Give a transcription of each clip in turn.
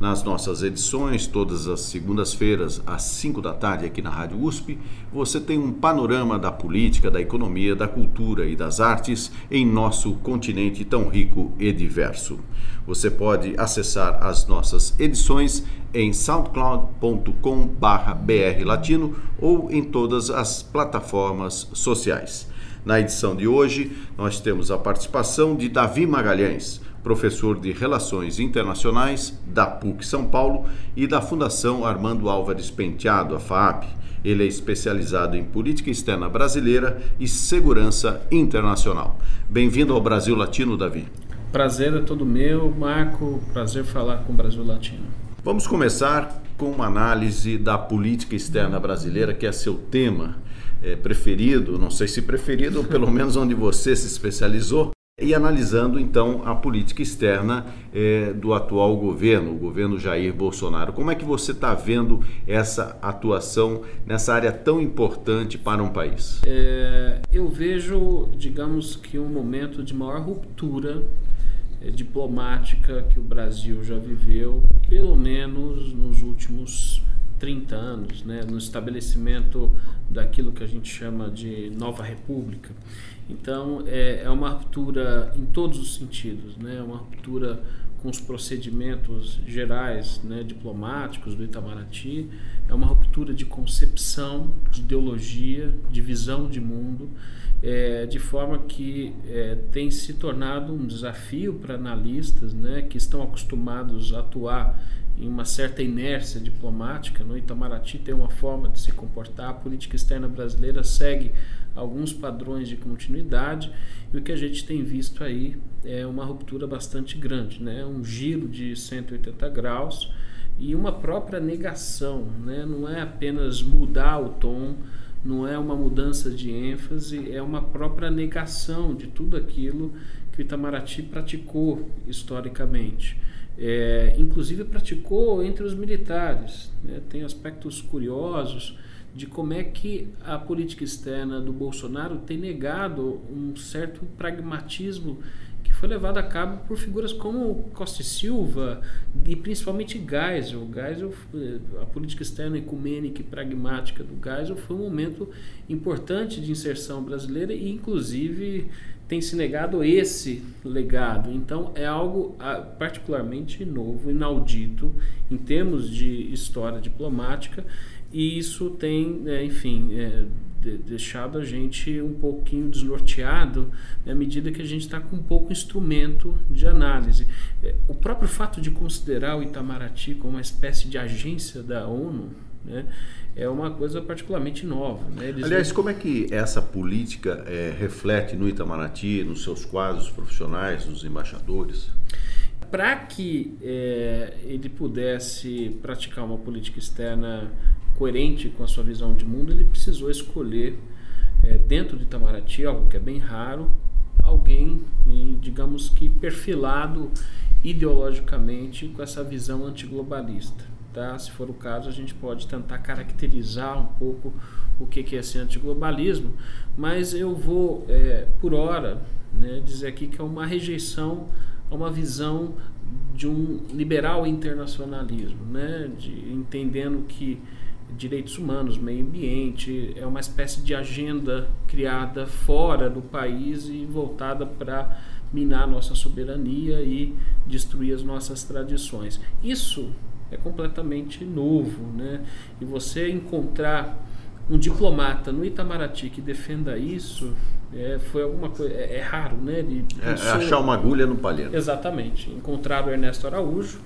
Nas nossas edições, todas as segundas-feiras, às 5 da tarde, aqui na Rádio USP, você tem um panorama da política, da economia, da cultura e das artes em nosso continente tão rico e diverso. Você pode acessar as nossas edições em soundcloud.com/brlatino ou em todas as plataformas sociais. Na edição de hoje, nós temos a participação de Davi Magalhães professor de Relações Internacionais da PUC São Paulo e da Fundação Armando Álvares Penteado, a FAP. Ele é especializado em política externa brasileira e segurança internacional. Bem-vindo ao Brasil Latino, Davi. Prazer é todo meu, Marco. Prazer falar com o Brasil Latino. Vamos começar com uma análise da política externa brasileira, que é seu tema é, preferido, não sei se preferido, ou pelo menos onde você se especializou, e analisando então a política externa eh, do atual governo, o governo Jair Bolsonaro. Como é que você está vendo essa atuação nessa área tão importante para um país? É, eu vejo, digamos que um momento de maior ruptura é, diplomática que o Brasil já viveu, pelo menos nos últimos 30 anos, né, no estabelecimento daquilo que a gente chama de nova república. Então, é, é uma ruptura em todos os sentidos, né? Uma ruptura com os procedimentos gerais né, diplomáticos do Itamaraty, é uma ruptura de concepção, de ideologia, de visão de mundo, é, de forma que é, tem se tornado um desafio para analistas né, que estão acostumados a atuar em uma certa inércia diplomática. No Itamaraty tem uma forma de se comportar, a política externa brasileira segue alguns padrões de continuidade e o que a gente tem visto aí é uma ruptura bastante grande, né? um giro de 180 graus e uma própria negação, né? não é apenas mudar o tom, não é uma mudança de ênfase, é uma própria negação de tudo aquilo que o Itamaraty praticou historicamente. É, inclusive praticou entre os militares. Né? Tem aspectos curiosos de como é que a política externa do Bolsonaro tem negado um certo pragmatismo que foi levado a cabo por figuras como Costa e Silva e principalmente Geisel. Geisel, a política externa ecumênica e pragmática do Geisel foi um momento importante de inserção brasileira e inclusive tem se negado esse legado. Então é algo ah, particularmente novo, inaudito em termos de história diplomática e isso tem, é, enfim, é, de, deixado a gente um pouquinho desnorteado né, à medida que a gente está com pouco instrumento de análise. É, o próprio fato de considerar o Itamaraty como uma espécie de agência da ONU né, é uma coisa particularmente nova. Né? Aliás, como é que essa política é, reflete no Itamaraty, nos seus quadros profissionais, nos embaixadores? Para que é, ele pudesse praticar uma política externa coerente com a sua visão de mundo, ele precisou escolher é, dentro de Itamaraty, algo que é bem raro, alguém, digamos que perfilado ideologicamente com essa visão antiglobalista. Tá? Se for o caso, a gente pode tentar caracterizar um pouco o que, que é esse antiglobalismo, mas eu vou, é, por hora, né, dizer aqui que é uma rejeição a uma visão de um liberal internacionalismo, né, de, entendendo que direitos humanos, meio ambiente, é uma espécie de agenda criada fora do país e voltada para minar nossa soberania e destruir as nossas tradições. Isso é completamente novo, né? E você encontrar um diplomata no Itamaraty que defenda isso é, foi alguma coisa é, é raro, né? É, é achar uma agulha no palheiro. Exatamente. Encontrar o Ernesto Araújo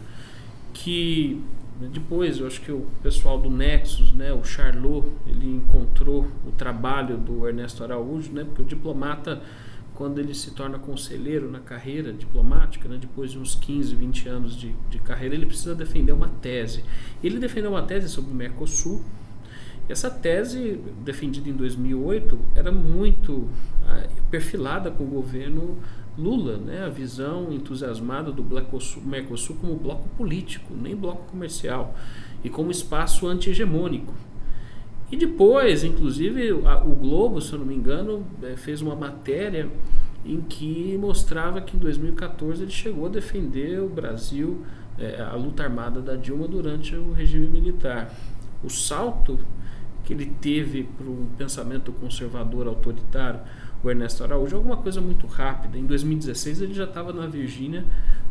que depois, eu acho que o pessoal do Nexus, né, o Charlot, ele encontrou o trabalho do Ernesto Araújo, né, porque o diplomata, quando ele se torna conselheiro na carreira diplomática, né, depois de uns 15, 20 anos de, de carreira, ele precisa defender uma tese. Ele defendeu uma tese sobre o Mercosul, Essa tese, defendida em 2008, era muito ah, perfilada com o governo Lula, né? a visão entusiasmada do Mercosul como bloco político, nem bloco comercial, e como espaço anti-hegemônico. E depois, inclusive, o Globo, se eu não me engano, eh, fez uma matéria em que mostrava que em 2014 ele chegou a defender o Brasil, é, a luta armada da Dilma durante o regime militar. O salto que ele teve para o pensamento conservador autoritário, o Ernesto Araújo, alguma coisa muito rápida. Em 2016 ele já estava na Virgínia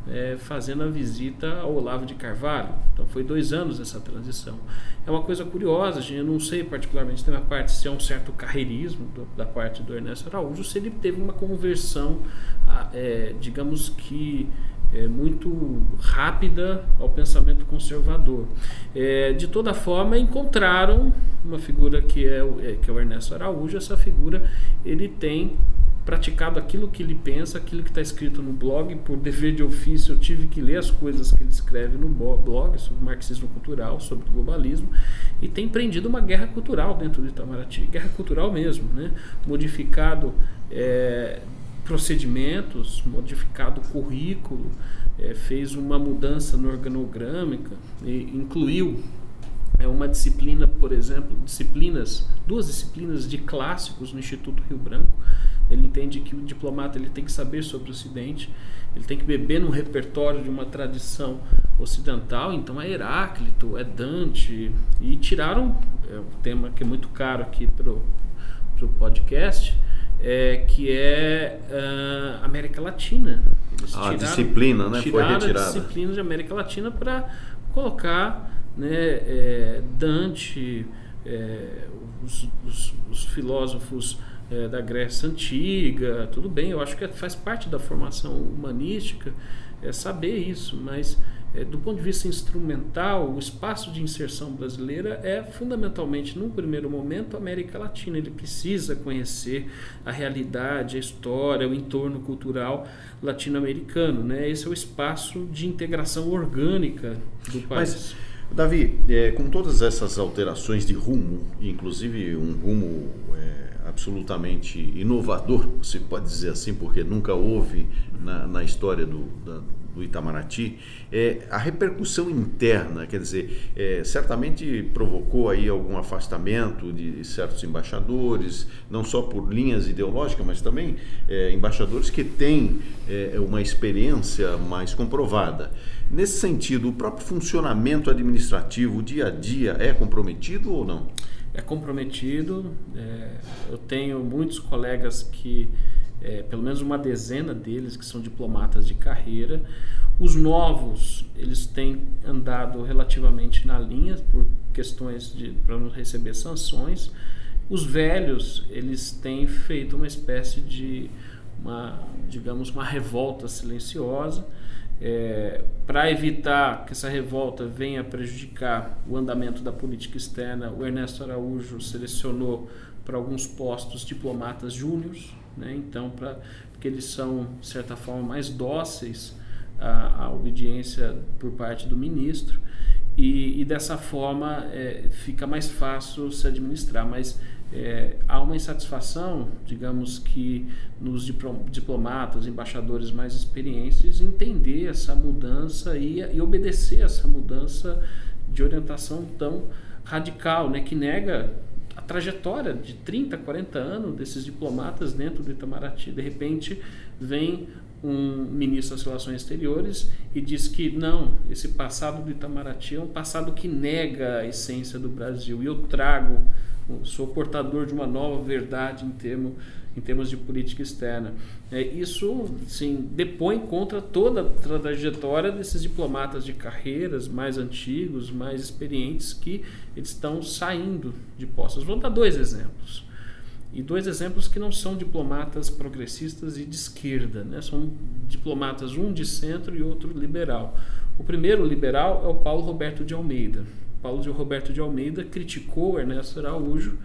é, fazendo a visita ao Olavo de Carvalho. Então foi dois anos essa transição. É uma coisa curiosa, gente, eu não sei particularmente da minha parte se é um certo carreirismo do, da parte do Ernesto Araújo, se ele teve uma conversão, é, digamos que é, muito rápida ao pensamento conservador. É, de toda forma, encontraram uma figura que é, o, é, que é o Ernesto Araújo. Essa figura ele tem praticado aquilo que ele pensa, aquilo que está escrito no blog. Por dever de ofício, eu tive que ler as coisas que ele escreve no blog sobre marxismo cultural, sobre globalismo, e tem empreendido uma guerra cultural dentro do Itamaraty guerra cultural mesmo, né? modificado é, procedimentos, modificado currículo, é, fez uma mudança no organograma, e incluiu é uma disciplina, por exemplo, disciplinas, duas disciplinas de clássicos no Instituto Rio Branco, ele entende que o diplomata ele tem que saber sobre o Ocidente, ele tem que beber no repertório de uma tradição ocidental. Então é Heráclito, é Dante. E tiraram é um tema que é muito caro aqui para o podcast, é, que é uh, América Latina. Eles a tiraram, disciplina, né? Foi retirada. a disciplina de América Latina para colocar né, é, Dante, é, os, os, os filósofos é, da Grécia Antiga, tudo bem, eu acho que faz parte da formação humanística é saber isso, mas do ponto de vista instrumental, o espaço de inserção brasileira é fundamentalmente, num primeiro momento, a América Latina. Ele precisa conhecer a realidade, a história, o entorno cultural latino-americano. Né? Esse é o espaço de integração orgânica do país. Mas... Davi, é, com todas essas alterações de rumo, inclusive um rumo é, absolutamente inovador, se pode dizer assim, porque nunca houve na, na história do, da, do Itamaraty, é, a repercussão interna, quer dizer, é, certamente provocou aí algum afastamento de certos embaixadores, não só por linhas ideológicas, mas também é, embaixadores que têm é, uma experiência mais comprovada. Nesse sentido, o próprio funcionamento administrativo, o dia a dia, é comprometido ou não? é comprometido. É, eu tenho muitos colegas que, é, pelo menos uma dezena deles, que são diplomatas de carreira. Os novos, eles têm andado relativamente na linha por questões de para não receber sanções. Os velhos, eles têm feito uma espécie de uma, digamos, uma revolta silenciosa é, para evitar que essa revolta venha prejudicar o andamento da política externa, o Ernesto Araújo selecionou para alguns postos diplomatas júniores, né? então, pra, porque eles são, de certa forma, mais dóceis à, à obediência por parte do ministro, e, e dessa forma é, fica mais fácil se administrar. Mas é, há uma insatisfação, digamos que nos diplomatas, embaixadores mais experientes, entender essa mudança e, e obedecer essa mudança de orientação tão radical, né, que nega a trajetória de 30, 40 anos desses diplomatas dentro do Itamaraty. De repente, vem um ministro das Relações Exteriores e diz que não, esse passado do Itamaraty é um passado que nega a essência do Brasil e eu trago sou portador de uma nova verdade em, termo, em termos de política externa. É, isso, sim, depõe contra toda a trajetória desses diplomatas de carreiras mais antigos, mais experientes, que eles estão saindo de postos. Vou dar dois exemplos. E dois exemplos que não são diplomatas progressistas e de esquerda, né? são diplomatas, um de centro e outro liberal. O primeiro liberal é o Paulo Roberto de Almeida. Paulo de Roberto de Almeida criticou Ernesto Araújo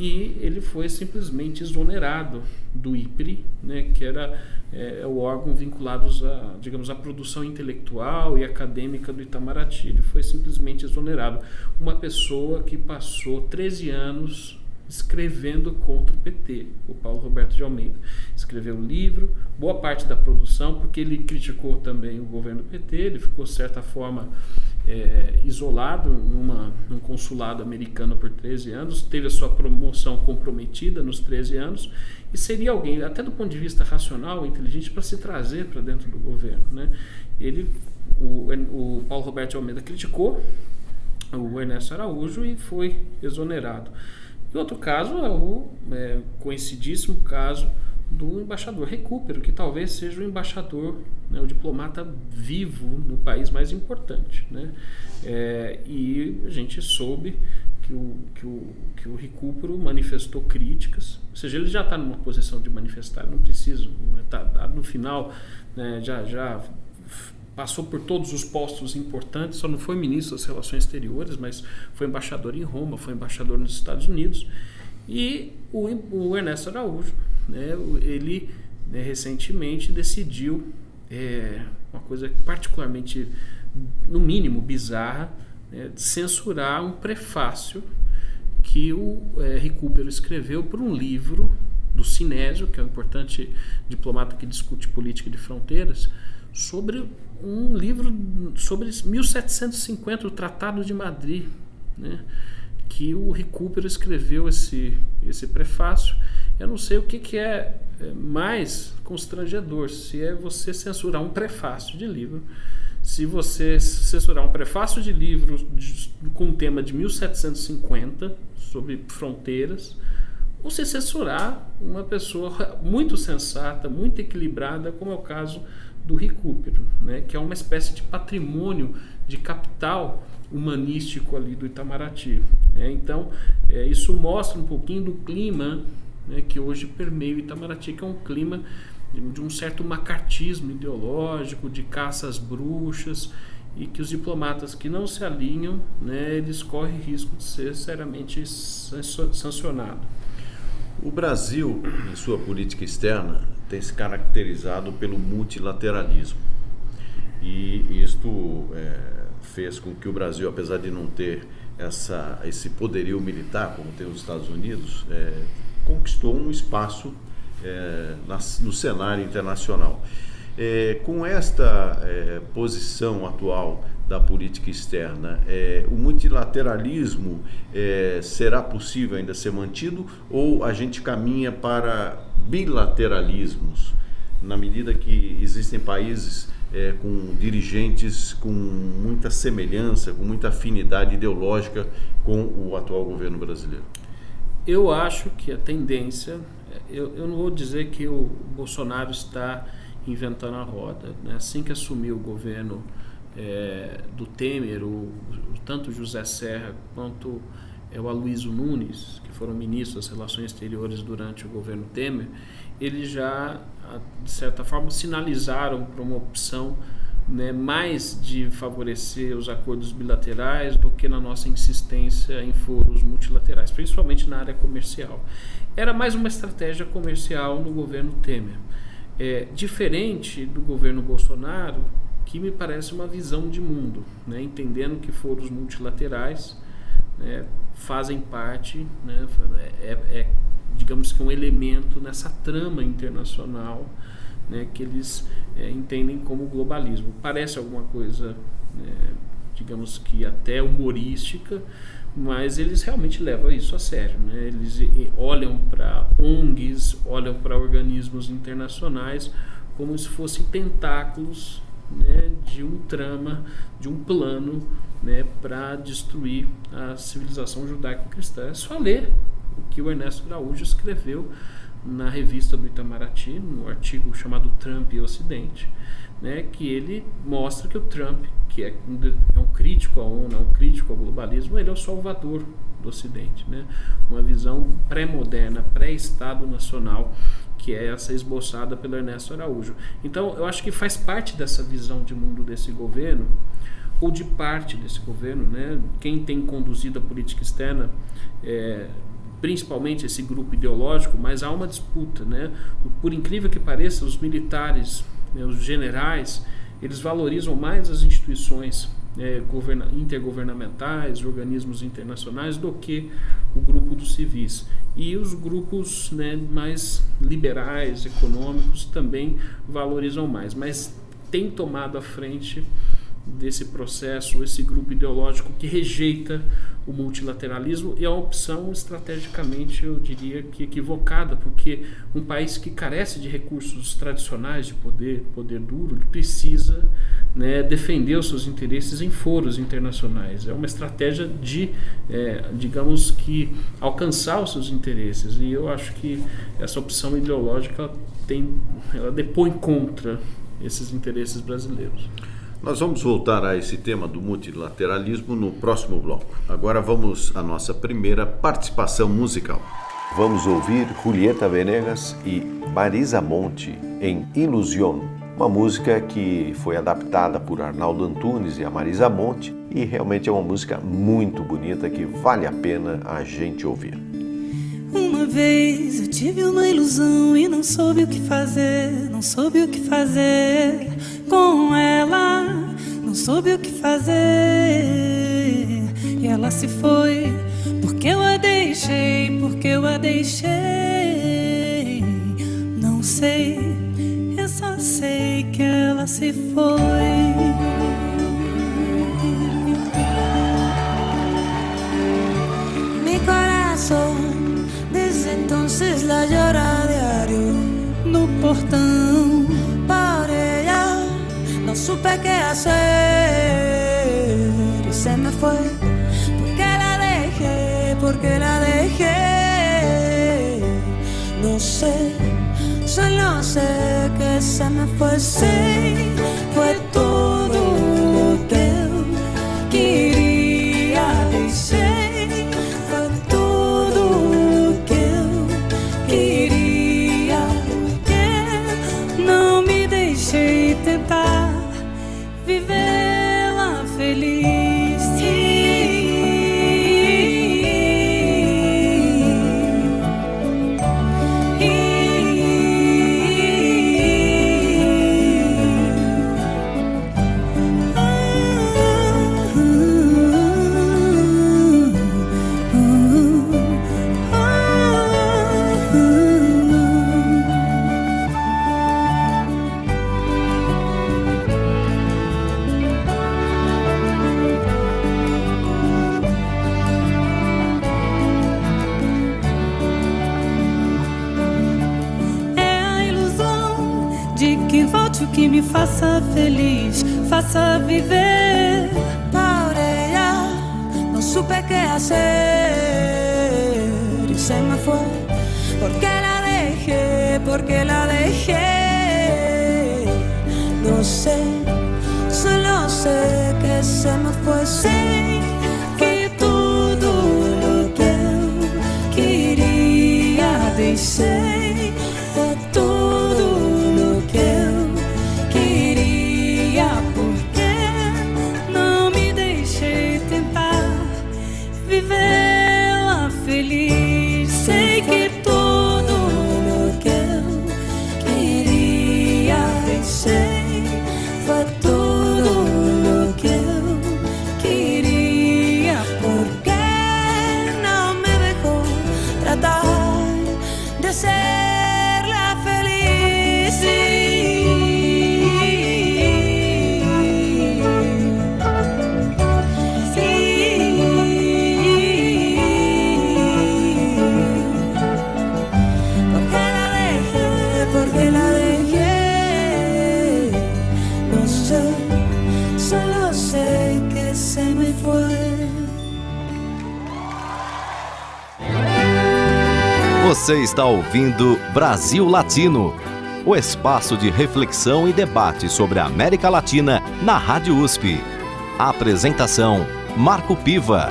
e ele foi simplesmente exonerado do IPRI, né, que era é, o órgão vinculado à, digamos, à produção intelectual e acadêmica do Itamaraty. Ele foi simplesmente exonerado. Uma pessoa que passou 13 anos escrevendo contra o PT, o Paulo Roberto de Almeida. Escreveu um livro, boa parte da produção, porque ele criticou também o governo do PT, ele ficou, de certa forma, é, isolado numa, num consulado americano por 13 anos, teve a sua promoção comprometida nos 13 anos e seria alguém, até do ponto de vista racional, inteligente, para se trazer para dentro do governo. Né? Ele, o, o Paulo Roberto Almeida criticou o Ernesto Araújo e foi exonerado. E outro caso é o é, conhecidíssimo caso do embaixador Recupero, que talvez seja o embaixador, né, o diplomata vivo no país mais importante. Né? É, e a gente soube que o, que o, que o Recupero manifestou críticas, ou seja, ele já está numa posição de manifestar, não precisa, tá, tá no final né, já, já passou por todos os postos importantes, só não foi ministro das Relações Exteriores, mas foi embaixador em Roma, foi embaixador nos Estados Unidos. E o, o Ernesto Araújo, né, ele né, recentemente decidiu é, uma coisa particularmente, no mínimo, bizarra, né, censurar um prefácio que o é, Recupero escreveu para um livro do Sinésio, que é um importante diplomata que discute política de fronteiras, sobre um livro sobre 1750, o Tratado de Madrid, né? Que o Recupero escreveu esse, esse prefácio. Eu não sei o que, que é, é mais constrangedor, se é você censurar um prefácio de livro, se você censurar um prefácio de livro de, com um tema de 1750 sobre fronteiras, ou se censurar uma pessoa muito sensata, muito equilibrada, como é o caso do recupero, né, que é uma espécie de patrimônio de capital humanístico ali do Itamaraty. É, então, é, isso mostra um pouquinho do clima né, que hoje permeia o Itamaraty, que é um clima de um certo macartismo ideológico, de caças bruxas, e que os diplomatas que não se alinham, né, eles correm risco de ser seriamente sancionado. O Brasil, em sua política externa, tem se caracterizado pelo multilateralismo. E isto é, fez com que o Brasil, apesar de não ter essa, esse poderio militar, como tem os Estados Unidos, é, conquistou um espaço é, na, no cenário internacional. É, com esta é, posição atual da política externa, é, o multilateralismo é, será possível ainda ser mantido ou a gente caminha para bilateralismos, na medida que existem países é, com dirigentes com muita semelhança, com muita afinidade ideológica com o atual governo brasileiro? Eu acho que a tendência, eu, eu não vou dizer que o Bolsonaro está inventando a roda. Né? Assim que assumiu o governo é, do Temer, o, tanto José Serra quanto é, o Aloysio Nunes, que foram ministros das Relações Exteriores durante o governo Temer, eles já, de certa forma, sinalizaram para uma opção né, mais de favorecer os acordos bilaterais do que na nossa insistência em foros multilaterais, principalmente na área comercial. Era mais uma estratégia comercial no governo Temer. É, diferente do governo Bolsonaro, que me parece uma visão de mundo, né? entendendo que foros multilaterais né, fazem parte, né, é, é, digamos que um elemento nessa trama internacional né, que eles é, entendem como globalismo. Parece alguma coisa, né, digamos que até humorística, mas eles realmente levam isso a sério. Né? Eles olham para ONGs, olham para organismos internacionais como se fossem tentáculos né, de um trama, de um plano né, para destruir a civilização judaico-cristã. É só ler que o Ernesto Araújo escreveu na revista do Itamaraty, no artigo chamado Trump e Ocidente, né, que ele mostra que o Trump, que é um, é um crítico à ONU, é um crítico ao globalismo, ele é o salvador do Ocidente. Né? Uma visão pré-moderna, pré-Estado nacional que é essa esboçada pelo Ernesto Araújo. Então, eu acho que faz parte dessa visão de mundo desse governo, ou de parte desse governo, né? quem tem conduzido a política externa é, principalmente esse grupo ideológico, mas há uma disputa, né? Por incrível que pareça, os militares, né, os generais, eles valorizam mais as instituições é, intergovernamentais, organismos internacionais, do que o grupo dos civis. E os grupos né, mais liberais, econômicos, também valorizam mais, mas tem tomado a frente desse processo, esse grupo ideológico que rejeita o multilateralismo e uma opção estrategicamente, eu diria que equivocada, porque um país que carece de recursos tradicionais de poder, poder duro, precisa né, defender os seus interesses em foros internacionais. É uma estratégia de, é, digamos que, alcançar os seus interesses. E eu acho que essa opção ideológica tem, ela depõe contra esses interesses brasileiros. Nós vamos voltar a esse tema do multilateralismo no próximo bloco. Agora vamos à nossa primeira participação musical. Vamos ouvir Julieta Venegas e Marisa Monte em Ilusion, uma música que foi adaptada por Arnaldo Antunes e a Marisa Monte e realmente é uma música muito bonita que vale a pena a gente ouvir. Uma vez eu tive uma ilusão e não soube o que fazer, não soube o que fazer com ela, não soube o que fazer. E ela se foi, porque eu a deixei, porque eu a deixei. Não sei, eu só sei que ela se foi. Mi entonces la llora diario no portão no supe qué hacer y se me fue. Porque la dejé, porque la dejé. No sé, solo sé que se me fue. Sí, fue todo Você está ouvindo Brasil Latino, o espaço de reflexão e debate sobre a América Latina na Rádio USP. A apresentação: Marco Piva.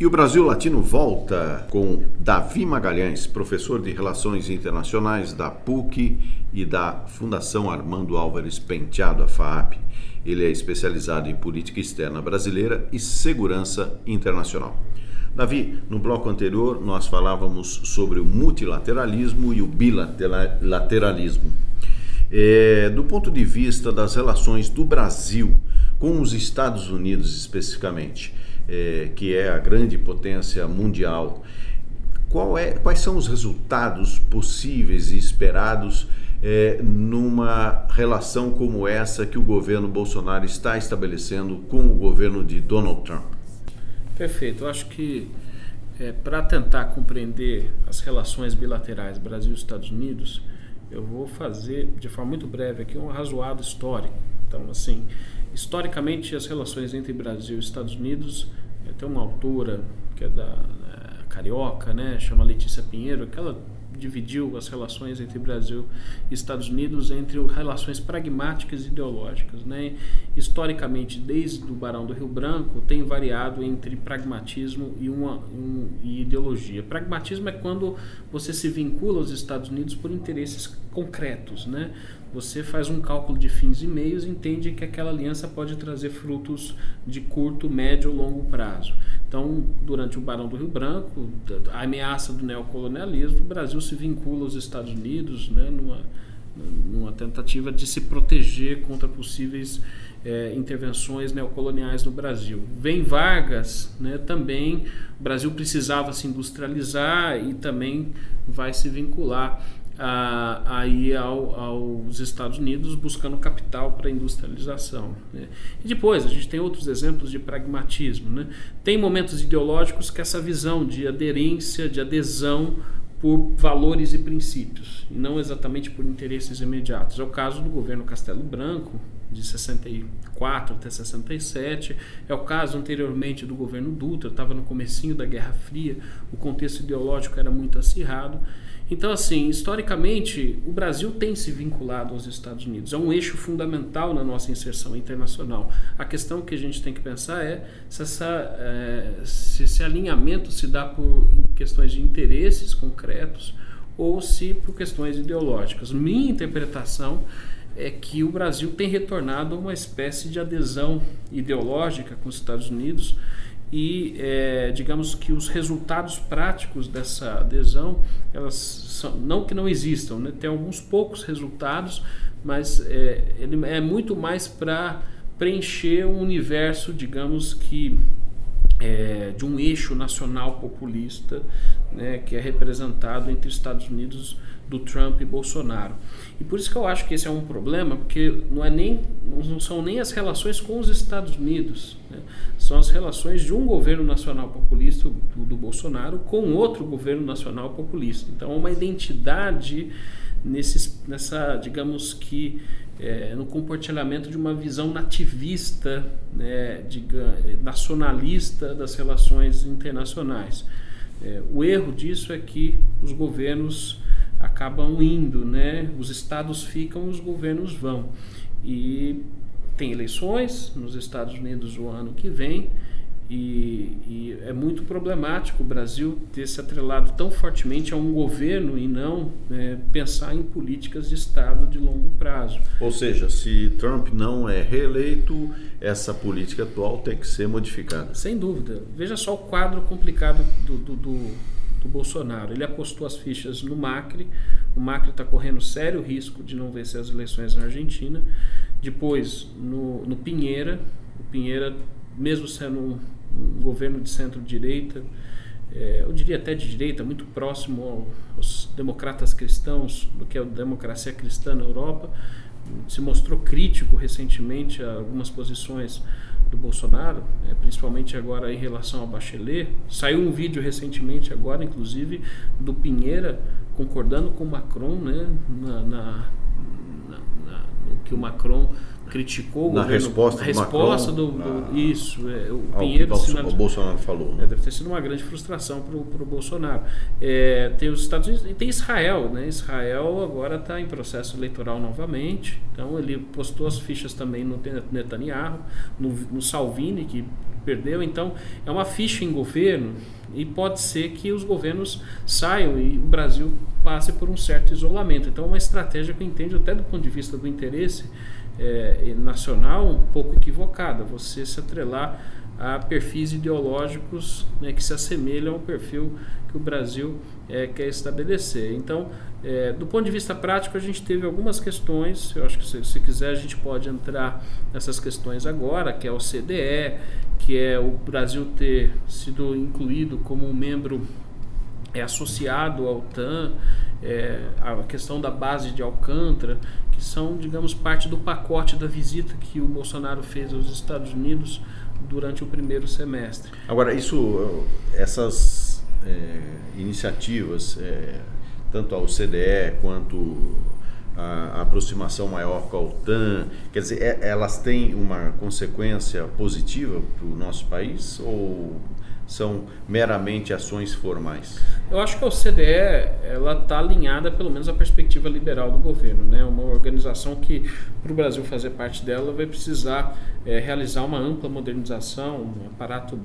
E o Brasil Latino volta com Davi Magalhães, professor de Relações Internacionais da PUC e da Fundação Armando Álvares Penteado, a FAAP. Ele é especializado em política externa brasileira e segurança internacional. Davi, no bloco anterior nós falávamos sobre o multilateralismo e o bilateralismo. É, do ponto de vista das relações do Brasil com os Estados Unidos especificamente, é, que é a grande potência mundial, é, quais são os resultados possíveis e esperados é, numa relação como essa que o governo Bolsonaro está estabelecendo com o governo de Donald Trump? Perfeito. Eu acho que é, para tentar compreender as relações bilaterais Brasil e Estados Unidos, eu vou fazer de forma muito breve aqui um razoado histórico. Então, assim, historicamente as relações entre Brasil e Estados Unidos, é, tem uma autora que é da é, carioca, né, chama Letícia Pinheiro, que ela dividiu as relações entre Brasil e Estados Unidos entre relações pragmáticas e ideológicas. Né? Historicamente, desde o Barão do Rio Branco, tem variado entre pragmatismo e, uma, um, e ideologia. Pragmatismo é quando você se vincula aos Estados Unidos por interesses concretos. Né? Você faz um cálculo de fins e meios e entende que aquela aliança pode trazer frutos de curto, médio ou longo prazo. Então, durante o Barão do Rio Branco, a ameaça do neocolonialismo, o Brasil se vincula aos Estados Unidos né, numa, numa tentativa de se proteger contra possíveis é, intervenções neocoloniais no Brasil. Vem Vargas, né, também o Brasil precisava se industrializar e também vai se vincular a, ao, aos Estados Unidos buscando capital para industrialização. Né? E depois a gente tem outros exemplos de pragmatismo. Né? Tem momentos ideológicos que essa visão de aderência, de adesão por valores e princípios, e não exatamente por interesses imediatos. É o caso do governo Castelo Branco, de 64 até 67. É o caso anteriormente do governo Dutra, estava no comecinho da Guerra Fria, o contexto ideológico era muito acirrado. Então, assim, historicamente, o Brasil tem se vinculado aos Estados Unidos. É um eixo fundamental na nossa inserção internacional. A questão que a gente tem que pensar é se, essa, é, se esse alinhamento se dá por questões de interesses concretos ou se por questões ideológicas. Minha interpretação é que o Brasil tem retornado a uma espécie de adesão ideológica com os Estados Unidos e é, digamos que os resultados práticos dessa adesão elas são, não que não existam né? tem alguns poucos resultados mas é, ele é muito mais para preencher um universo digamos que é, de um eixo nacional populista né, que é representado entre Estados Unidos do Trump e Bolsonaro. E por isso que eu acho que esse é um problema, porque não, é nem, não são nem as relações com os Estados Unidos, né? São as relações de um governo nacional populista, do, do Bolsonaro, com outro governo nacional populista. Então, uma identidade nesses, nessa, digamos que, é, no compartilhamento de uma visão nativista, né, nacionalista das relações internacionais. É, o erro disso é que os governos acabam indo, né? Os estados ficam, os governos vão. E tem eleições nos Estados Unidos o ano que vem. E, e, é muito problemático o Brasil ter se atrelado tão fortemente a um governo e não né, pensar em políticas de Estado de longo prazo. Ou seja, se Trump não é reeleito, essa política atual tem que ser modificada. Sem dúvida. Veja só o quadro complicado do, do, do do Bolsonaro. Ele apostou as fichas no Macri. O Macri está correndo sério risco de não vencer as eleições na Argentina. Depois, no, no Pinheira. O Pinheira, mesmo sendo um, um governo de centro-direita, é, eu diria até de direita, muito próximo aos democratas cristãos, do que é a democracia cristã na Europa, se mostrou crítico recentemente a algumas posições do Bolsonaro, é, principalmente agora em relação ao Bachelet. Saiu um vídeo recentemente agora, inclusive, do Pinheira concordando com Macron, né, na, na, que o Macron criticou na o governo, resposta, resposta do, Macron, do, do isso é, o Pinheiro que o Bolsonaro falou né? é, deve ter sido uma grande frustração para o Bolsonaro. É, tem os Estados Unidos e tem Israel né? Israel agora está em processo eleitoral novamente então ele postou as fichas também no Netanyahu no, no Salvini que perdeu. Então, é uma ficha em governo e pode ser que os governos saiam e o Brasil passe por um certo isolamento. Então, é uma estratégia que eu entendo até do ponto de vista do interesse é, nacional um pouco equivocada. Você se atrelar a perfis ideológicos né, que se assemelham ao perfil que o Brasil é, quer estabelecer. Então, é, do ponto de vista prático, a gente teve algumas questões. Eu acho que se, se, quiser a gente pode entrar nessas questões agora, que é o CDE, que é o Brasil ter sido incluído como um membro é, associado ao TAN, é, a questão da base de Alcântara, que são, digamos, parte do pacote da visita que o Bolsonaro fez aos Estados Unidos durante o primeiro semestre. Agora, isso, essas é, iniciativas, é, tanto ao CDE quanto a, aproximação maior com a OTAN, quer dizer, é, elas têm uma consequência positiva para o nosso país ou são meramente ações formais? Eu acho que a OCDE ela está alinhada pelo menos à perspectiva liberal do governo, né? Uma organização que para o Brasil fazer parte dela vai precisar é, realizar uma ampla modernização, um aparato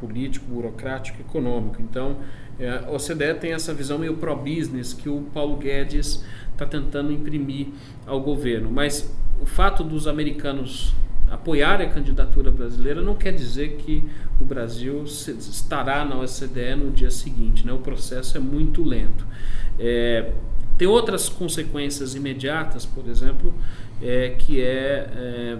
político, burocrático, econômico. Então é, a OCDE tem essa visão meio pro-business que o Paulo Guedes está tentando imprimir ao governo. Mas o fato dos americanos apoiar a candidatura brasileira não quer dizer que o Brasil estará na OCDE no dia seguinte. Né? O processo é muito lento. É, tem outras consequências imediatas, por exemplo, é, que é, é,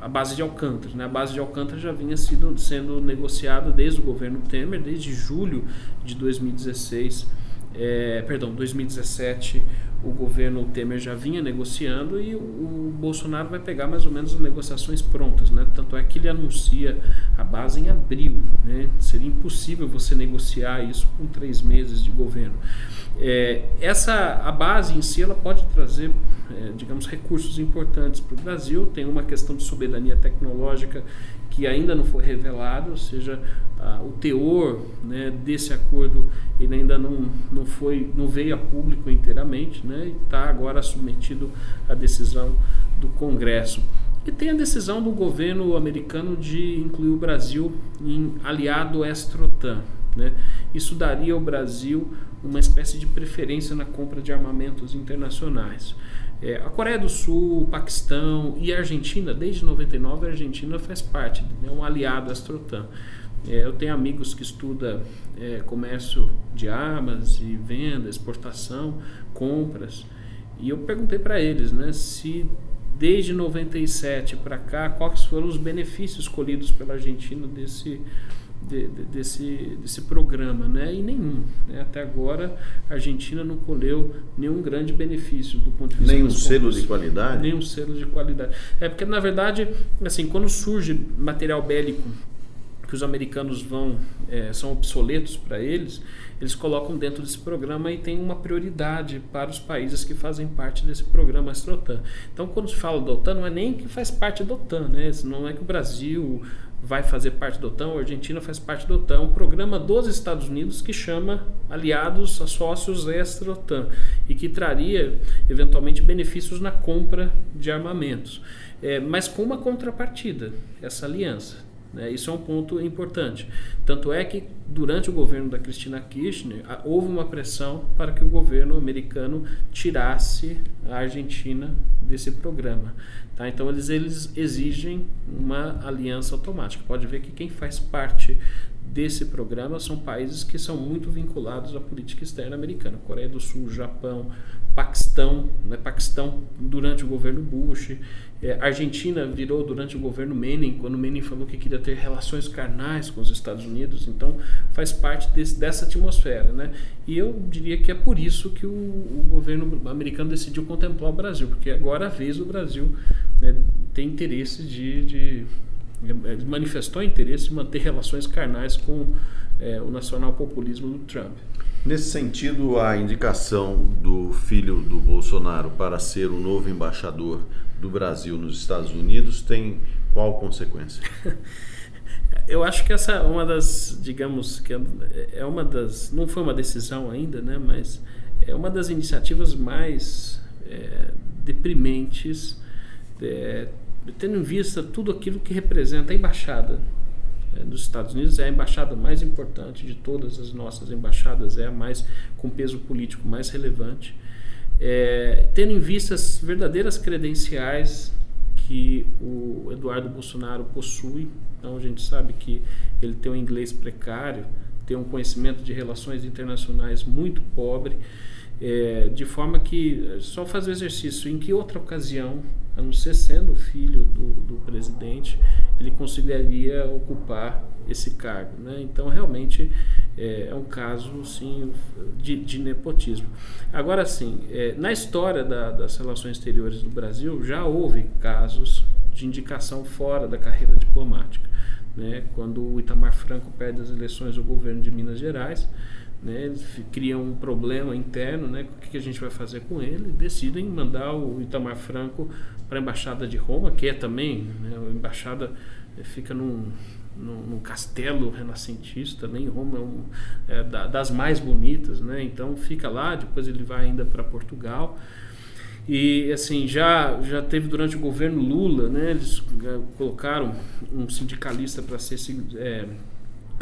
a base de Alcântara. Né? A base de Alcântara já vinha sido, sendo negociada desde o governo Temer, desde julho de 2016, é, perdão, 2017 o governo Temer já vinha negociando e o, o, Bolsonaro vai pegar mais ou menos as negociações prontas, né? Tanto é que ele anuncia a base em abril, né? Seria impossível você negociar isso com três meses de governo. É, essa a base em si ela pode trazer, é, digamos, recursos importantes para o Brasil. Tem uma questão de soberania tecnológica que ainda não foi revelado, ou seja, ah, o teor né, desse acordo ele ainda não, não, foi, não veio a público inteiramente né, e está agora submetido à decisão do Congresso. E tem a decisão do governo americano de incluir o Brasil em aliado extra-OTAN. Né? Isso daria ao Brasil uma espécie de preferência na compra de armamentos internacionais. É, a Coreia do Sul, o Paquistão e a Argentina, desde 99 a Argentina faz parte, é um aliado astrotan. É, eu tenho amigos que estudam é, comércio de armas e venda, exportação, compras, e eu perguntei para eles, né, se desde 97 para cá, quais foram os benefícios colhidos pela Argentina desse de, de, desse, desse programa, né? E nenhum. Né? Até agora a Argentina não colheu nenhum grande benefício do ponto de vista nenhum selo de qualidade. Nenhum selo de qualidade. É porque na verdade, assim, quando surge material bélico que os americanos vão é, são obsoletos para eles, eles colocam dentro desse programa e tem uma prioridade para os países que fazem parte desse programa Astrotan. Então, quando se fala da OTAN, não é nem que faz parte da OTAN, né? Não é que o Brasil vai fazer parte da OTAN, a Argentina faz parte da OTAN, um programa dos Estados Unidos que chama aliados sócios extra-OTAN e que traria eventualmente benefícios na compra de armamentos, é, mas com uma contrapartida, essa aliança. Né? Isso é um ponto importante. Tanto é que, durante o governo da Cristina Kirchner, houve uma pressão para que o governo americano tirasse a Argentina desse programa. Tá? Então, eles, eles exigem uma aliança automática. Pode ver que quem faz parte desse programa são países que são muito vinculados à política externa americana. Coreia do Sul, Japão, Paquistão, né? Paquistão durante o governo Bush, é, Argentina virou durante o governo Menem, quando Menem falou que queria ter relações carnais com os Estados Unidos, então faz parte desse, dessa atmosfera. Né? E eu diria que é por isso que o, o, governo americano decidiu contemplar o Brasil, porque agora a vez do Brasil né, tem interesse de, de, de, manifestou interesse de manter relações carnais com é, o nacional populismo do Trump. Nesse sentido, a indicação do filho do Bolsonaro para ser o novo embaixador do Brasil nos Estados Unidos tem qual consequência? Eu acho que essa é uma das, digamos, que é uma das, não foi uma decisão ainda, né, mas é uma das iniciativas mais é, deprimentes, é, tendo em vista tudo aquilo que representa a embaixada é, dos Estados Unidos, é a embaixada mais importante de todas as nossas embaixadas, é a mais com peso político mais relevante. É, tendo em vista as verdadeiras credenciais que o Eduardo Bolsonaro possui, então a gente sabe que ele tem um inglês precário, tem um conhecimento de relações internacionais muito pobre, é, de forma que só faz o exercício em que outra ocasião, a não ser sendo filho do, do presidente, ele conseguiria ocupar esse cargo. Né? Então, realmente, é, é, um caso sim, de, de nepotismo. Agora, sim, é, na história da, das relações exteriores do Brasil, já houve casos de indicação fora da carreira diplomática. Né? Quando o Itamar Franco perde as eleições do governo de Minas Gerais, né, criam um problema interno, né, o que a gente vai fazer com ele, decidem mandar o Itamar Franco para a embaixada de Roma, que é também, né, a embaixada eh, fica num, num, num, castelo renascentista, né, em Roma é, um, é da, das mais bonitas, né, então fica lá, depois ele vai ainda para Portugal, e assim, já, já teve durante o governo Lula, né, eles eh, colocaram um sindicalista para ser é,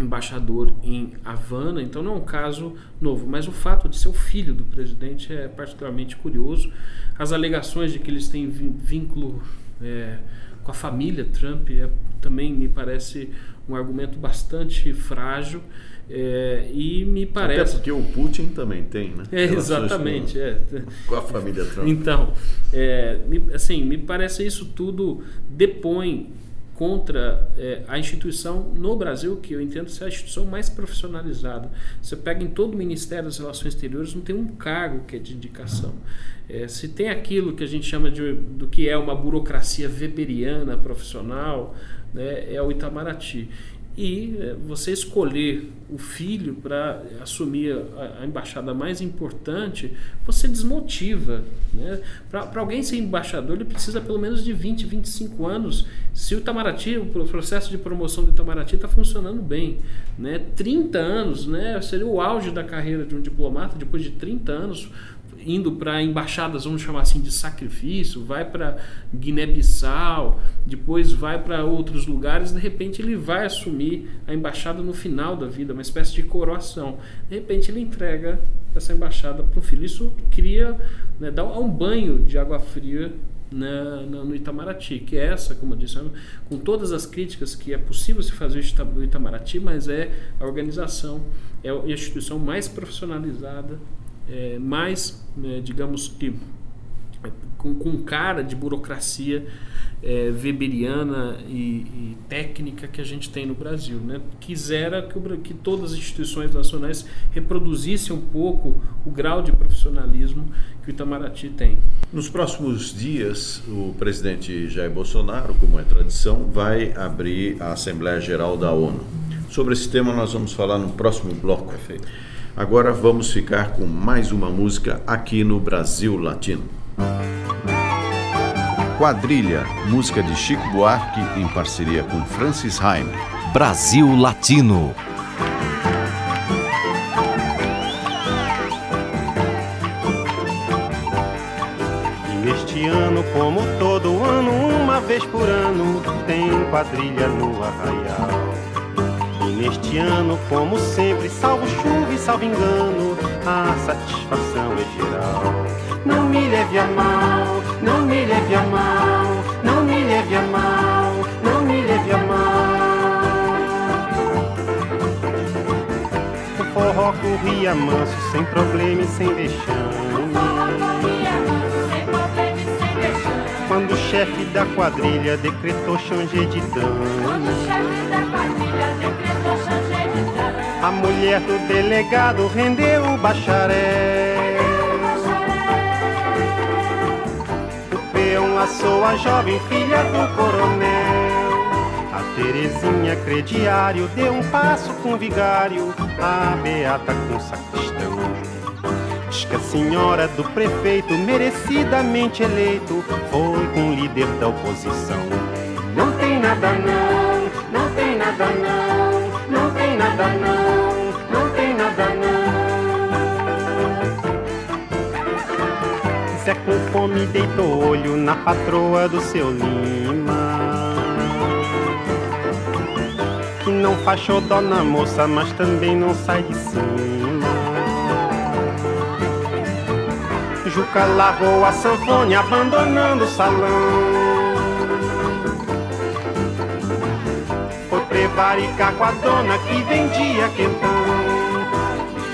embaixador em Havana, então não é um caso novo, mas o fato de ser o filho do presidente é particularmente curioso. As alegações de que eles têm vínculo é, com a família Trump é, também me parece um argumento bastante frágil. É, e me parece. Até porque o Putin também tem, né? É, exatamente. Com, é. com a família Trump. Então, é, assim, me parece isso tudo depõe contra é, a instituição no Brasil, que eu entendo ser a instituição mais profissionalizada. Você pega em todo o Ministério das Relações Exteriores, não tem um cargo que é de indicação. É, se tem aquilo que a gente chama de, do que é uma burocracia weberiana profissional, né, é o Itamaraty e é, você escolher o filho para assumir a, a, embaixada mais importante, você desmotiva. Né? Para alguém ser embaixador, ele precisa pelo menos de 20, 25 anos. Se o Itamaraty, o processo de promoção do Itamaraty está funcionando bem, né? 30 anos né? seria o auge da carreira de um diplomata, depois de 30 anos indo para embaixadas, vamos chamar assim, de sacrifício, vai para Guiné-Bissau, depois vai para outros lugares, de repente ele vai assumir a embaixada no final da vida, uma espécie de coroação. De repente ele entrega essa embaixada para um filho. Isso cria, né, dá um banho de água fria na, na, no Itamaraty, que é essa, como eu disse, com todas as críticas que é possível se fazer o Itamaraty, mas é a organização, é a instituição mais profissionalizada é, mais, né, digamos que, com, com, cara de burocracia é, weberiana e, e, técnica que a gente tem no Brasil. Né? Quisera que, que todas as instituições nacionais reproduzissem um pouco o grau de profissionalismo que o Itamaraty tem. Nos próximos dias, o presidente Jair Bolsonaro, como é tradição, vai abrir a Assembleia Geral da ONU. Sobre esse tema nós vamos falar no próximo bloco. Perfeito. Agora vamos ficar com mais uma música aqui no Brasil Latino. Quadrilha, música de Chico Buarque em parceria com Francis Haim. Brasil Latino. E neste ano, como todo ano, uma vez por ano, tem quadrilha no arraial. Neste ano, como sempre, salvo chuva e salvo engano, a satisfação é geral. Não me leve a mal, não me leve a mal, não me leve a mal, não me leve a mal. O forró corria manso, sem problema e sem vexame. Quando o chefe da quadrilha decretou changer de dano. A mulher do delegado rendeu o bacharel. O peão laçou a jovem filha do coronel. A Terezinha crediário deu um passo com o vigário. A Beata com sacristão. Diz que a senhora do prefeito, merecidamente eleito, foi com o líder da oposição. Não tem nada não, não tem nada não, não tem nada não. é com fome deitou olho na patroa do seu Lima. Que não faz xodó na moça, mas também não sai de cima. Juca largou a sanfone, abandonando o salão. Foi prevaricar com a dona que vendia quentão.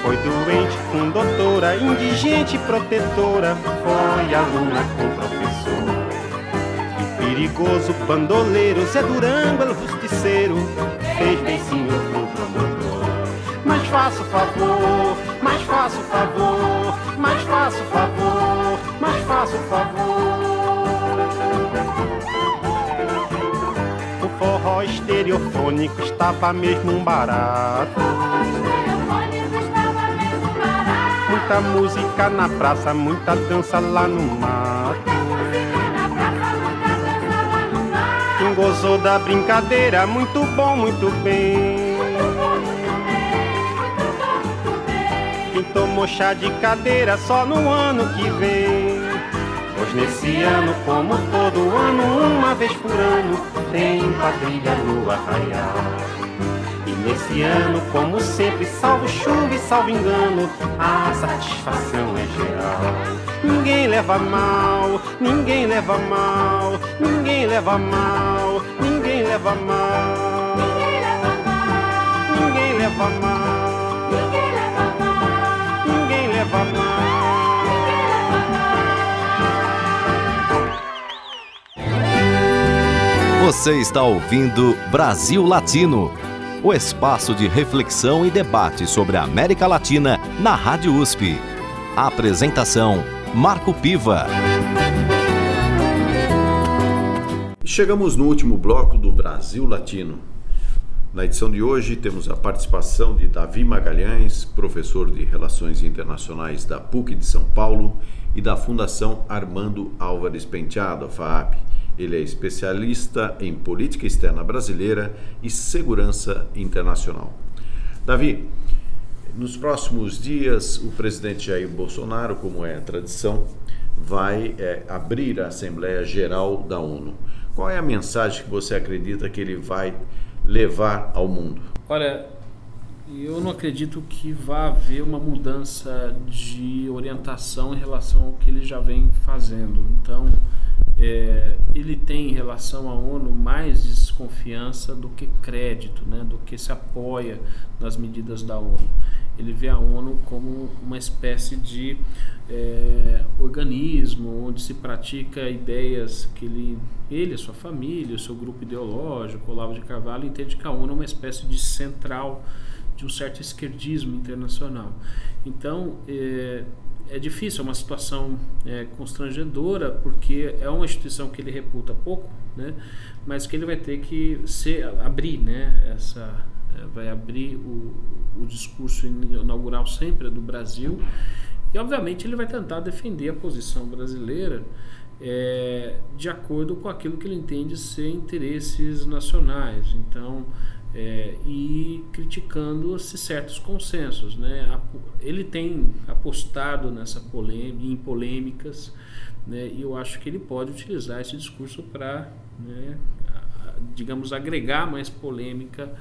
Foi doente com doutora, indigente protetora. Foi aluna com professor. E perigoso bandoleiro, Zé Durango, el justiceiro. Fez beicinho pro promotor. Mas faça o favor, mas faça o favor, mas faça o favor, mas faça o favor. O forró estereofônico estava mesmo um barato. Muita música na praça, muita dança lá no mato. Quem gozou da brincadeira, muito bom, muito bem. Quem tomou chá de cadeira só no ano que vem. Pois nesse ano, como todo ano, uma vez por ano, tem quadrilha no arraial. E nesse ano, como sempre, salvo chuva e salvo engano, a satisfação é geral. Ninguém leva mal, ninguém leva mal, ninguém leva mal, ninguém leva mal. Ninguém leva mal, Você está ouvindo Brasil Latino, o espaço de reflexão e debate sobre a América Latina na Rádio USP. A apresentação Marco Piva. Chegamos no último bloco do Brasil Latino. Na edição de hoje temos a participação de Davi Magalhães, professor de Relações Internacionais da PUC de São Paulo e da Fundação Armando Álvares Penteado, a FAAP. Ele é especialista em política externa brasileira e segurança internacional. Davi, nos próximos dias, o presidente Jair Bolsonaro, como é a tradição, vai é, abrir a Assembleia Geral da ONU. Qual é a mensagem que você acredita que ele vai levar ao mundo? Olha, eu não acredito que vá haver uma mudança de orientação em relação ao que ele já vem fazendo. Então, é, ele tem em relação à ONU mais desconfiança do que crédito, né, do que se apoia nas medidas da ONU. Ele vê a ONU como uma espécie de é, organismo onde se pratica ideias que ele, ele, a sua família, o seu grupo ideológico, Olavo de Carvalho, entende que a ONU é uma espécie de central de um certo esquerdismo internacional. Então, é, é difícil, é uma situação é, constrangedora, porque é uma instituição que ele reputa pouco, né, mas que ele vai ter que ser, abrir, né, essa, é, vai abrir o, o discurso inaugural sempre do Brasil, e obviamente ele vai tentar defender a posição brasileira é, de acordo com aquilo que ele entende ser interesses nacionais. Então, é, e criticando-se certos consensos. Né? Ele tem apostado nessa polêmica, em polêmicas, né? e eu acho que ele pode utilizar esse discurso para, né, digamos, agregar mais polêmica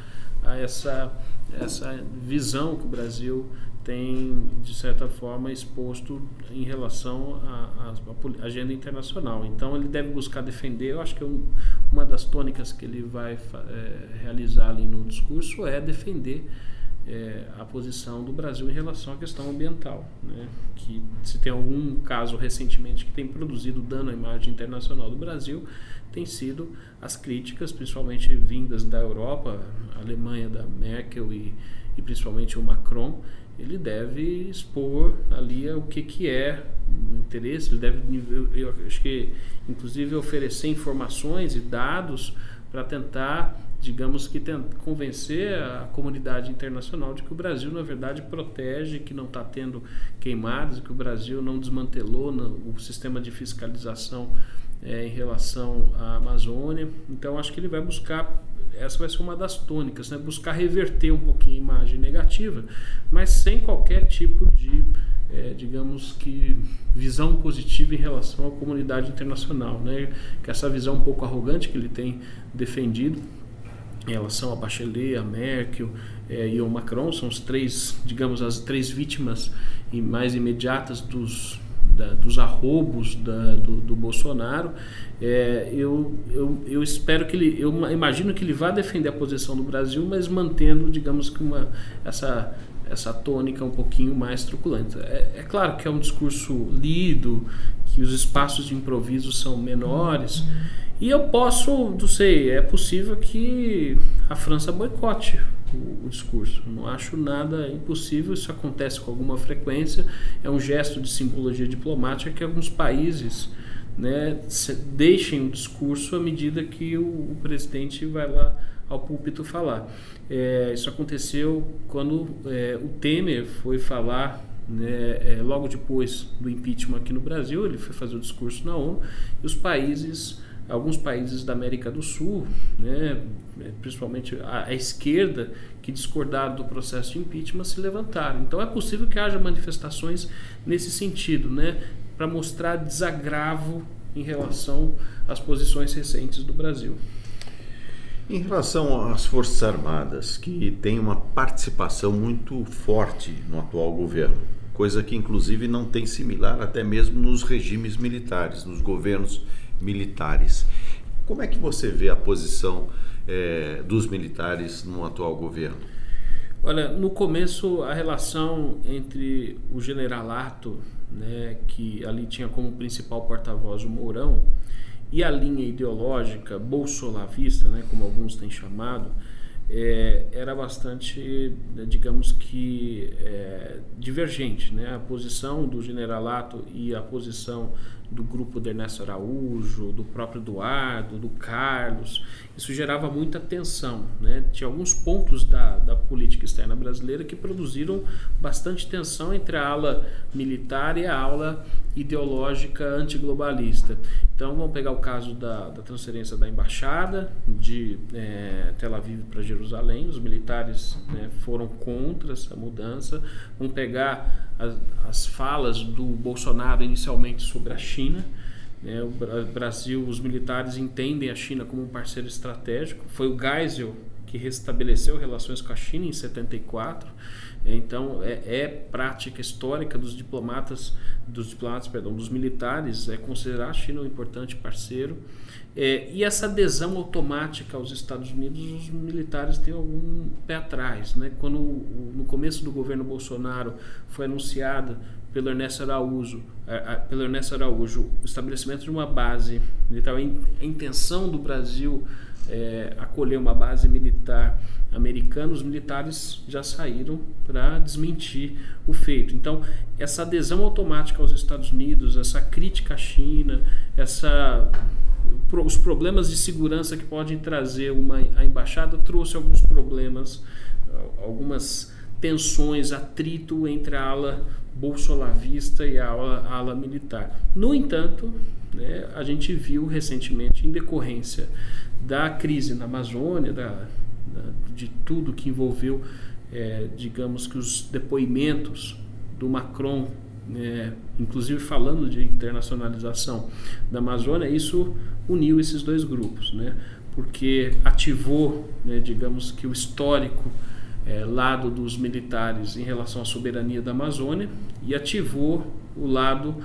a essa, essa visão que o Brasil tem, de certa forma, exposto em relação à agenda internacional. Então, ele deve buscar defender. Eu acho que um, uma das tônicas que ele vai é, realizar ali no discurso é defender é, a posição do Brasil em relação à questão ambiental. Né? Que se tem algum caso recentemente que tem produzido dano à imagem internacional do Brasil, tem sido as críticas, principalmente vindas da Europa, Alemanha da Merkel e, e principalmente o Macron, ele deve expor ali o que, que é o interesse, ele deve, eu acho que, inclusive, oferecer informações e dados para tentar, digamos que, convencer a comunidade internacional de que o Brasil, na verdade, protege, que não está tendo queimadas, que o Brasil não desmantelou o sistema de fiscalização é, em relação à Amazônia. Então, acho que ele vai buscar essa vai ser uma das tônicas, né? buscar reverter um pouquinho a imagem negativa, mas sem qualquer tipo de, é, digamos que, visão positiva em relação à comunidade internacional. Né? Que essa visão um pouco arrogante que ele tem defendido, em relação a Bachelet, a Merkel é, e o Macron, são os três, digamos, as três vítimas mais imediatas dos, da, dos arrobos da, do, do, Bolsonaro. É, eu, eu, eu espero que ele, eu imagino que ele vá defender a posição do Brasil, mas mantendo, digamos que uma, essa, essa tônica um pouquinho mais truculenta. É, é claro que é um discurso lido, que os espaços de improviso são menores. E eu posso, não sei, é possível que a França boicote o, discurso. Não acho nada impossível, isso acontece com alguma frequência. É um gesto de simbologia diplomática que alguns países né, deixem o discurso à medida que o, o presidente vai lá ao púlpito falar. É, isso aconteceu quando é, o Temer foi falar né, é, logo depois do impeachment aqui no Brasil, ele foi fazer o discurso na ONU e os países, alguns países da América do Sul, né, principalmente a, a, esquerda, que discordaram do processo de impeachment, se levantaram. Então é possível que haja manifestações nesse sentido, né, para mostrar desagravo em relação às posições recentes do Brasil. Em relação às Forças Armadas, que têm uma participação muito forte no atual governo, coisa que inclusive não tem similar até mesmo nos regimes militares, nos governos militares. Como é que você vê a posição é, dos militares no atual governo? Olha, no começo a relação entre o generalato, né, que ali tinha como principal porta-voz o Mourão, e a linha ideológica bolsolavista, né, como alguns têm chamado, é, era bastante, né, digamos que, é, divergente. Né? A posição do generalato e a posição do grupo de Ernesto Araújo, do próprio Eduardo, do Carlos, isso gerava muita tensão. Né? Tinha alguns pontos da, da política externa brasileira que produziram bastante tensão entre a ala militar e a ala ideológica antiglobalista. Então vamos pegar o caso da, da transferência da embaixada de é, Tel Aviv para Jerusalém. Os militares né, foram contra essa mudança. Vamos pegar as, as falas do Bolsonaro inicialmente sobre a China. Né, o Brasil, os militares entendem a China como um parceiro estratégico. Foi o Geisel que restabeleceu relações com a China em 74. Então é, é, prática histórica dos diplomatas, dos diplomatas, perdão, dos militares, é considerar a China um importante parceiro. É, e essa adesão automática aos Estados Unidos, os militares têm algum pé atrás. Né? Quando no começo do governo Bolsonaro foi anunciado pelo Ernesto Araújo, pelo Ernesto Araújo o estabelecimento de uma base militar, a intenção do Brasil é, acolher uma base militar americana, os militares já saíram para desmentir o feito. Então, essa adesão automática aos Estados Unidos, essa crítica à China, essa os problemas de segurança que podem trazer uma a embaixada trouxe alguns problemas, algumas tensões, atrito entre a ala bolsolavista e a ala, a ala militar. No entanto, né, a gente viu recentemente, em decorrência da crise na Amazônia, da, da, de tudo que envolveu, é, digamos que os depoimentos do Macron, é, inclusive falando de internacionalização da Amazônia, isso uniu esses dois grupos, né? porque ativou, né, digamos que o histórico é, lado dos militares em relação à soberania da Amazônia e ativou o lado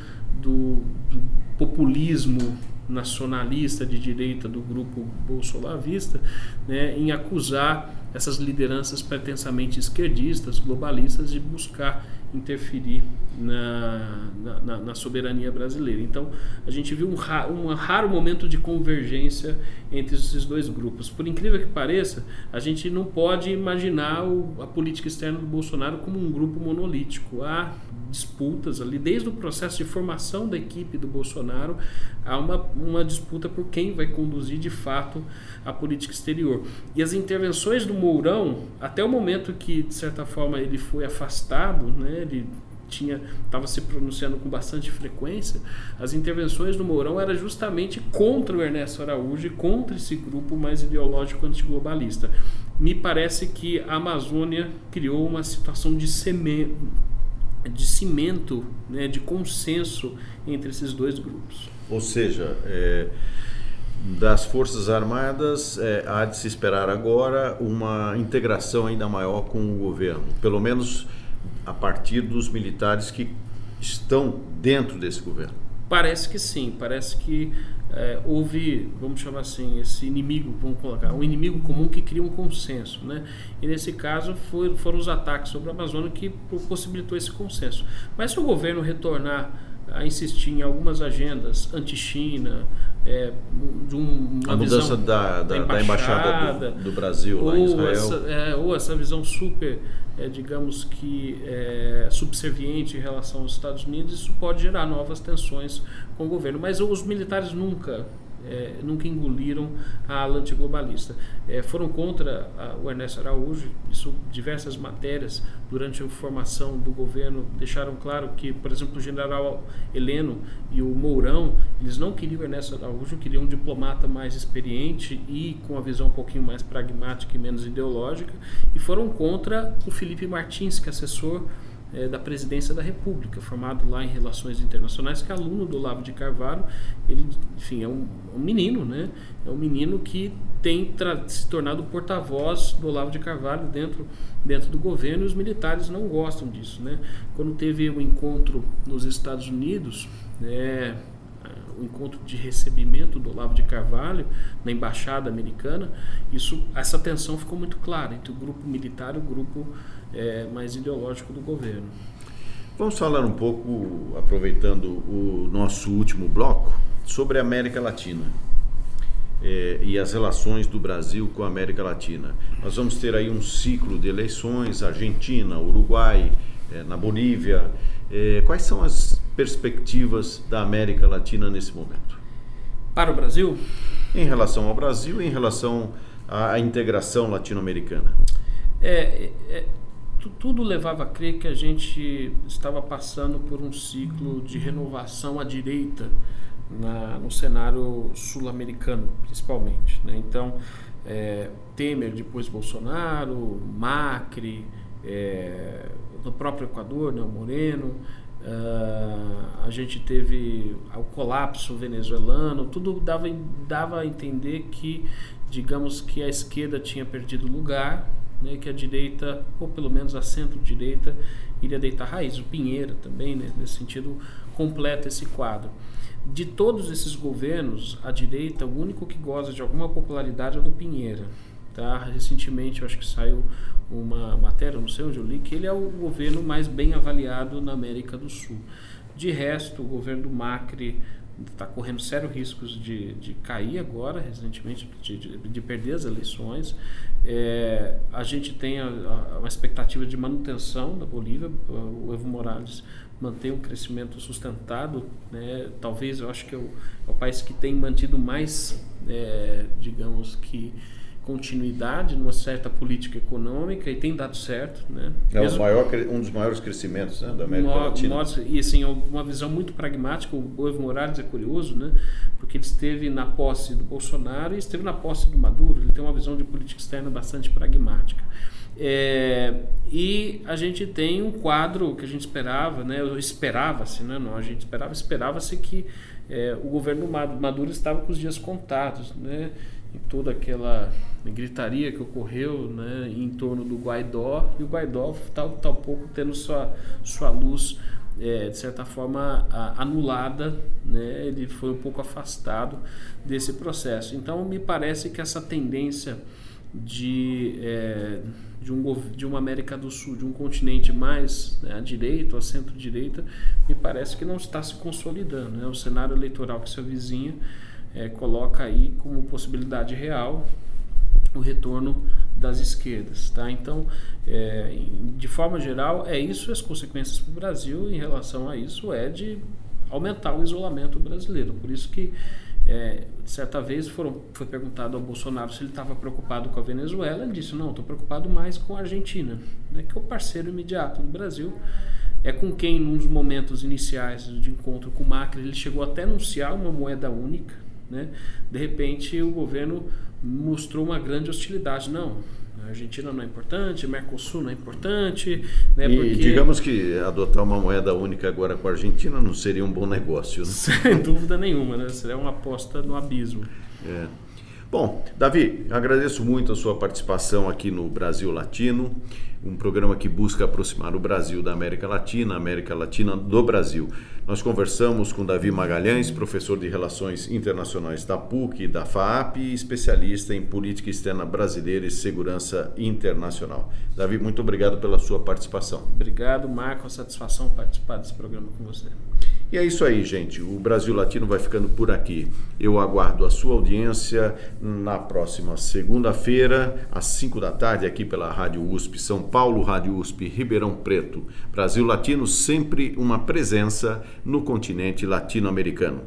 do, do populismo nacionalista de direita do grupo bolsolavista né, em acusar essas lideranças pretensamente esquerdistas, globalistas, de buscar interferir na, na, na, soberania brasileira. Então, a gente viu um, ra, um raro momento de convergência entre esses dois grupos. Por incrível que pareça, a gente não pode imaginar o, a política externa do Bolsonaro como um grupo monolítico. Há disputas ali, desde o processo de formação da equipe do Bolsonaro, há uma, uma disputa por quem vai conduzir de fato a política exterior. E as intervenções do Mourão, até o momento que, de certa forma, ele foi afastado, né, ele tinha estava se pronunciando com bastante frequência, as intervenções do Mourão eram justamente contra o Ernesto Araújo e contra esse grupo mais ideológico antiglobalista. Me parece que a Amazônia criou uma situação de semente de cimento, né, de consenso entre esses dois grupos. Ou seja, é, das Forças Armadas, é, há de se esperar agora uma integração ainda maior com o governo, pelo menos a partir dos militares que estão dentro desse governo. Parece que sim, parece que é, houve, vamos chamar assim, esse inimigo, vamos colocar, um inimigo comum que cria um consenso, né? E nesse caso foi, foram os ataques sobre a Amazônia que possibilitou esse consenso. Mas se o governo retornar a insistir em algumas agendas anti-China, é, de um, uma a mudança da, da, da, embaixada, do, do, Brasil lá em Israel. Essa, é, ou essa visão super, é, digamos que, é, subserviente em relação aos Estados Unidos, isso pode gerar novas tensões com o governo. Mas os militares nunca é, nunca engoliram a ala antiglobalista. É, foram contra a, o Ernesto Araújo, isso diversas matérias durante a formação do governo deixaram claro que, por exemplo, o general Heleno e o Mourão, eles não queriam o Ernesto Araújo, queriam um diplomata mais experiente e com a visão um pouquinho mais pragmática e menos ideológica, e foram contra o Felipe Martins, que é assessor é, da presidência da República, formado lá em Relações Internacionais, que é aluno do Olavo de Carvalho. Ele, enfim, é um, um menino, né? É um menino que tem se tornado porta-voz do Olavo de Carvalho dentro, dentro do governo e os militares não gostam disso, né? Quando teve o um encontro nos Estados Unidos, né, o encontro de recebimento do Olavo de Carvalho na embaixada americana, isso, essa tensão ficou muito clara entre o grupo militar e o grupo é, mais ideológico do governo. Vamos falar um pouco, aproveitando o nosso último bloco, sobre a América Latina é, e as relações do Brasil com a América Latina. Nós vamos ter aí um ciclo de eleições, Argentina, Uruguai, é, na Bolívia. É, quais são as perspectivas da América Latina nesse momento? Para o Brasil? Em relação ao Brasil e em relação à integração latino-americana. É, é, tudo levava a crer que a gente estava passando por um ciclo de renovação à direita na, no cenário sul-americano, principalmente. Né? Então, é, Temer, depois Bolsonaro, Macri, é, no próprio Equador, né, Moreno, uh, a gente teve o colapso venezuelano, tudo dava, dava a entender que, digamos que a esquerda tinha perdido lugar né, que a direita, ou pelo menos a centro-direita, iria deitar raiz. O Pinheira também, né, nesse sentido, completa esse quadro. De todos esses governos, a direita, o único que goza de alguma popularidade é o do Pinheira. Tá? Recentemente, eu acho que saiu uma matéria, não sei onde eu li, que ele é o governo mais bem avaliado na América do Sul. De resto, o governo do Macri está correndo sérios riscos de, de cair agora, recentemente, de, de, de perder as eleições. É, a gente tem a, a, uma expectativa de manutenção da Bolívia. O Evo Morales mantém um crescimento sustentado. Né? Talvez eu acho que é o, é o país que tem mantido mais, é, digamos que continuidade numa certa política econômica e tem dado certo, né? É Mesmo, maior, um dos maiores crescimentos né, da América maior, Latina. Maior, e assim, é uma visão muito pragmática, o Evo Morales é curioso, né? Porque ele esteve na posse do Bolsonaro e esteve na posse do Maduro, ele tem uma visão de política externa bastante pragmática. É, e a gente tem um quadro que a gente esperava, né? Esperava-se, né? Não, a gente esperava, esperava-se que é, o governo Maduro estava com os dias contados, né? Em toda aquela gritaria que ocorreu né, em torno do Guaidó e o Guaidó está tá um pouco tendo sua, sua luz é, de certa forma a, anulada, né, ele foi um pouco afastado desse processo. Então me parece que essa tendência de, é, de, um, de uma América do Sul, de um continente mais né, à direita ou à centro-direita, me parece que não está se consolidando. Né? O cenário eleitoral que se avizinha é, coloca aí como possibilidade real o retorno das esquerdas. Tá? Então, é, de forma geral, é isso as consequências para o Brasil em relação a isso é de aumentar o isolamento brasileiro. Por isso que, é, certa vez, foram, foi perguntado ao Bolsonaro se ele estava preocupado com a Venezuela. Ele disse, não, estou preocupado mais com a Argentina, né, que é o parceiro imediato do Brasil. É com quem, nos momentos iniciais de encontro com o Macri, ele chegou até a anunciar uma moeda única. Né? De repente, o governo mostrou uma grande hostilidade. Não, a Argentina não é importante, Mercosul não é importante. Né, e porque... digamos que adotar uma moeda única agora com a Argentina não seria um bom negócio. Né? Sem dúvida nenhuma, né? seria uma aposta no abismo. É. Bom, Davi, agradeço muito a sua participação aqui no Brasil Latino, um programa que busca aproximar o Brasil da América Latina, a América Latina do Brasil. Nós conversamos com Davi Magalhães, professor de Relações Internacionais da PUC e da FAAP especialista em política externa brasileira e segurança internacional. Davi, muito obrigado pela sua participação. Obrigado, Marco. A satisfação participar desse programa com você. E é isso aí, gente. O Brasil Latino vai ficando por aqui. Eu aguardo a sua audiência na próxima segunda-feira, às 5 da tarde, aqui pela Rádio USP São Paulo, Rádio USP Ribeirão Preto. Brasil Latino sempre uma presença no continente latino-americano.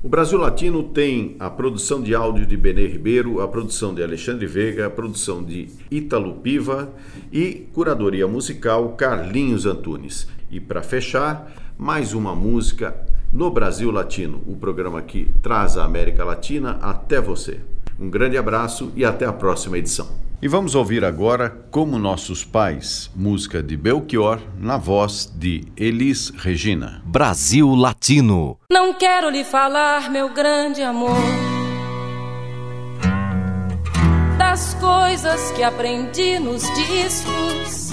O Brasil Latino tem a produção de áudio de Benê Ribeiro, a produção de Alexandre Veiga, a produção de Ítalo Piva e curadoria musical Carlinhos Antunes. E para fechar, mais uma música no Brasil Latino, o programa que traz a América Latina até você. Um grande abraço e até a próxima edição. E vamos ouvir agora Como Nossos Pais, música de Belchior, na voz de Elis Regina. Brasil Latino. Não quero lhe falar, meu grande amor, das coisas que aprendi nos discos.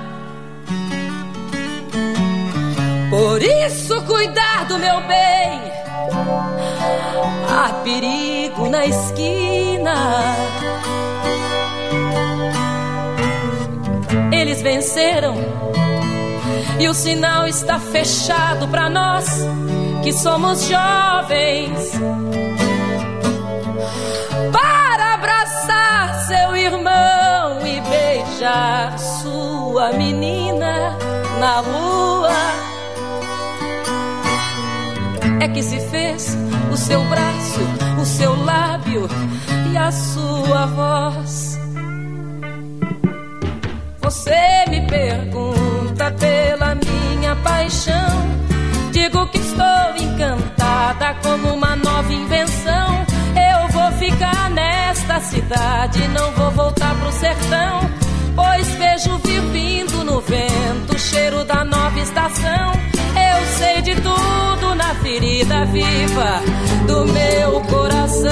Por isso, cuidar do meu bem. Há perigo na esquina. Eles venceram e o sinal está fechado para nós que somos jovens. Para abraçar seu irmão e beijar sua menina na rua. É que se fez o seu braço, o seu lábio e a sua voz. Você me pergunta pela minha paixão. Digo que estou encantada como uma nova invenção. Eu vou ficar nesta cidade, não vou voltar pro sertão. Pois vejo vir vindo no vento o cheiro da nova estação. Sei de tudo na ferida viva do meu coração.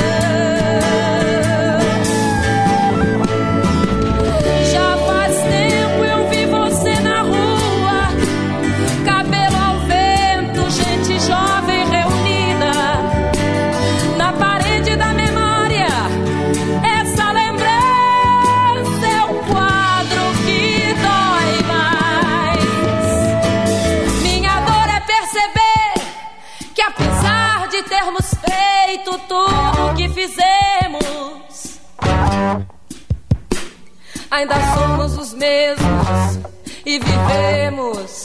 Ainda somos os mesmos e vivemos.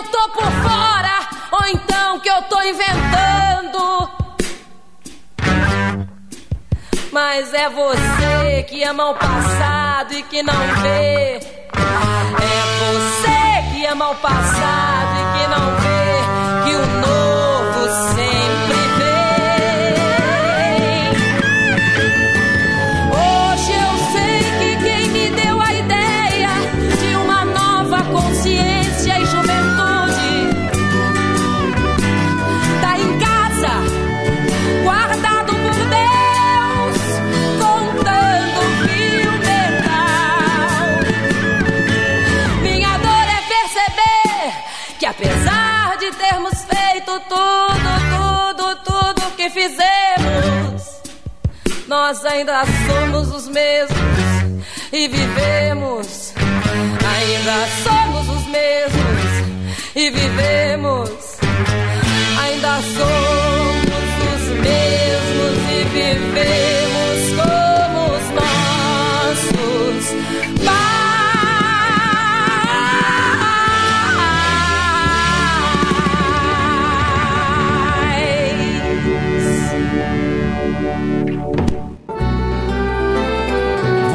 Eu tô por fora, ou então que eu tô inventando. Mas é você que ama o passado e que não vê. É você que ama o passado e que não vê tudo, tudo, tudo que fizemos, nós ainda somos os mesmos e vivemos. Ainda somos os mesmos e vivemos. Ainda somos